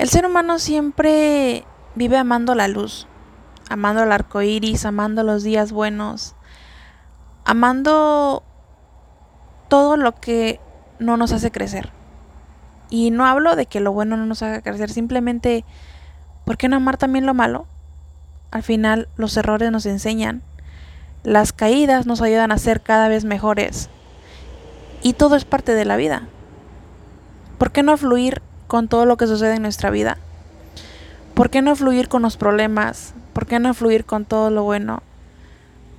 El ser humano siempre vive amando la luz, amando el arco iris, amando los días buenos, amando todo lo que no nos hace crecer. Y no hablo de que lo bueno no nos haga crecer, simplemente, ¿por qué no amar también lo malo? Al final, los errores nos enseñan, las caídas nos ayudan a ser cada vez mejores. Y todo es parte de la vida. ¿Por qué no fluir con todo lo que sucede en nuestra vida? ¿Por qué no fluir con los problemas? ¿Por qué no fluir con todo lo bueno?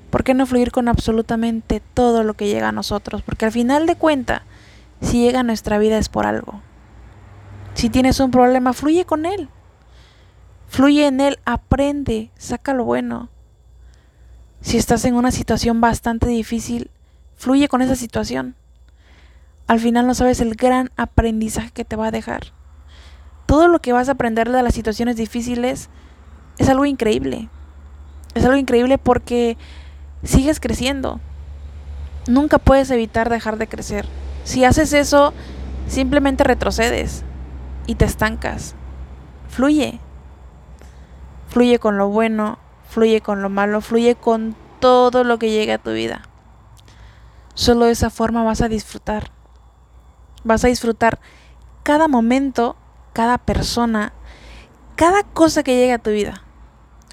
¿Por qué no fluir con absolutamente todo lo que llega a nosotros? Porque al final de cuenta, si llega a nuestra vida es por algo. Si tienes un problema, fluye con él. Fluye en él, aprende, saca lo bueno. Si estás en una situación bastante difícil, fluye con esa situación. Al final no sabes el gran aprendizaje que te va a dejar todo lo que vas a aprender de las situaciones difíciles es algo increíble. Es algo increíble porque sigues creciendo. Nunca puedes evitar dejar de crecer. Si haces eso, simplemente retrocedes y te estancas. Fluye. Fluye con lo bueno, fluye con lo malo, fluye con todo lo que llegue a tu vida. Solo de esa forma vas a disfrutar. Vas a disfrutar cada momento cada persona, cada cosa que llegue a tu vida,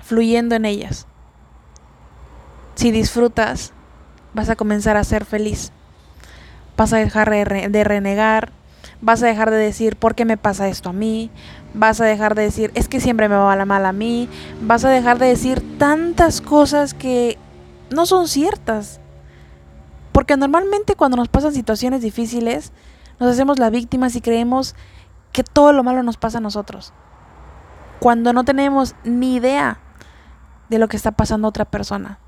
fluyendo en ellas. Si disfrutas, vas a comenzar a ser feliz. Vas a dejar de renegar, vas a dejar de decir, ¿por qué me pasa esto a mí? Vas a dejar de decir, es que siempre me va la mal a mí. Vas a dejar de decir tantas cosas que no son ciertas. Porque normalmente cuando nos pasan situaciones difíciles, nos hacemos las víctimas y creemos que todo lo malo nos pasa a nosotros. Cuando no tenemos ni idea de lo que está pasando a otra persona.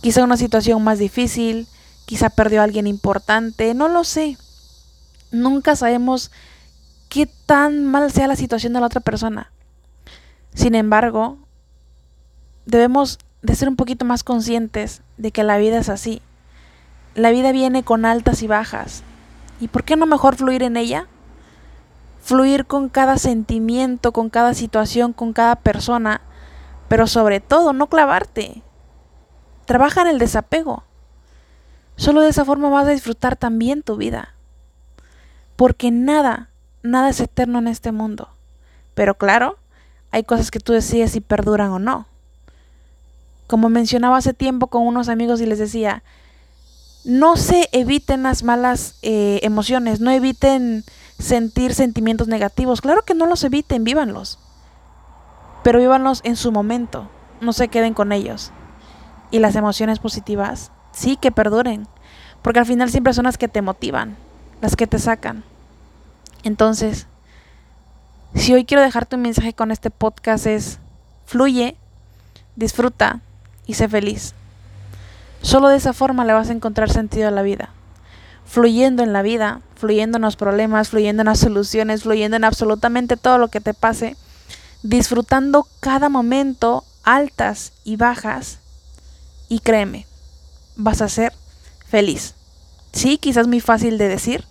Quizá una situación más difícil, quizá perdió a alguien importante, no lo sé. Nunca sabemos qué tan mal sea la situación de la otra persona. Sin embargo, debemos de ser un poquito más conscientes de que la vida es así. La vida viene con altas y bajas. ¿Y por qué no mejor fluir en ella? Fluir con cada sentimiento, con cada situación, con cada persona, pero sobre todo no clavarte. Trabaja en el desapego. Solo de esa forma vas a disfrutar también tu vida. Porque nada, nada es eterno en este mundo. Pero claro, hay cosas que tú decides si perduran o no. Como mencionaba hace tiempo con unos amigos y les decía, no se eviten las malas eh, emociones, no eviten sentir sentimientos negativos. Claro que no los eviten, vívanlos. Pero vívanlos en su momento, no se queden con ellos. Y las emociones positivas, sí que perduren, porque al final siempre son las que te motivan, las que te sacan. Entonces, si hoy quiero dejarte un mensaje con este podcast es, fluye, disfruta y sé feliz. Solo de esa forma le vas a encontrar sentido a la vida fluyendo en la vida, fluyendo en los problemas, fluyendo en las soluciones, fluyendo en absolutamente todo lo que te pase, disfrutando cada momento, altas y bajas, y créeme, vas a ser feliz. Sí, quizás muy fácil de decir,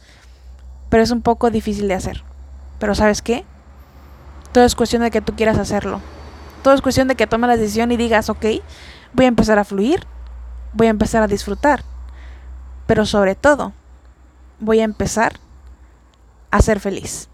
pero es un poco difícil de hacer. Pero ¿sabes qué? Todo es cuestión de que tú quieras hacerlo. Todo es cuestión de que tomes la decisión y digas, ok, voy a empezar a fluir, voy a empezar a disfrutar. Pero sobre todo, voy a empezar a ser feliz.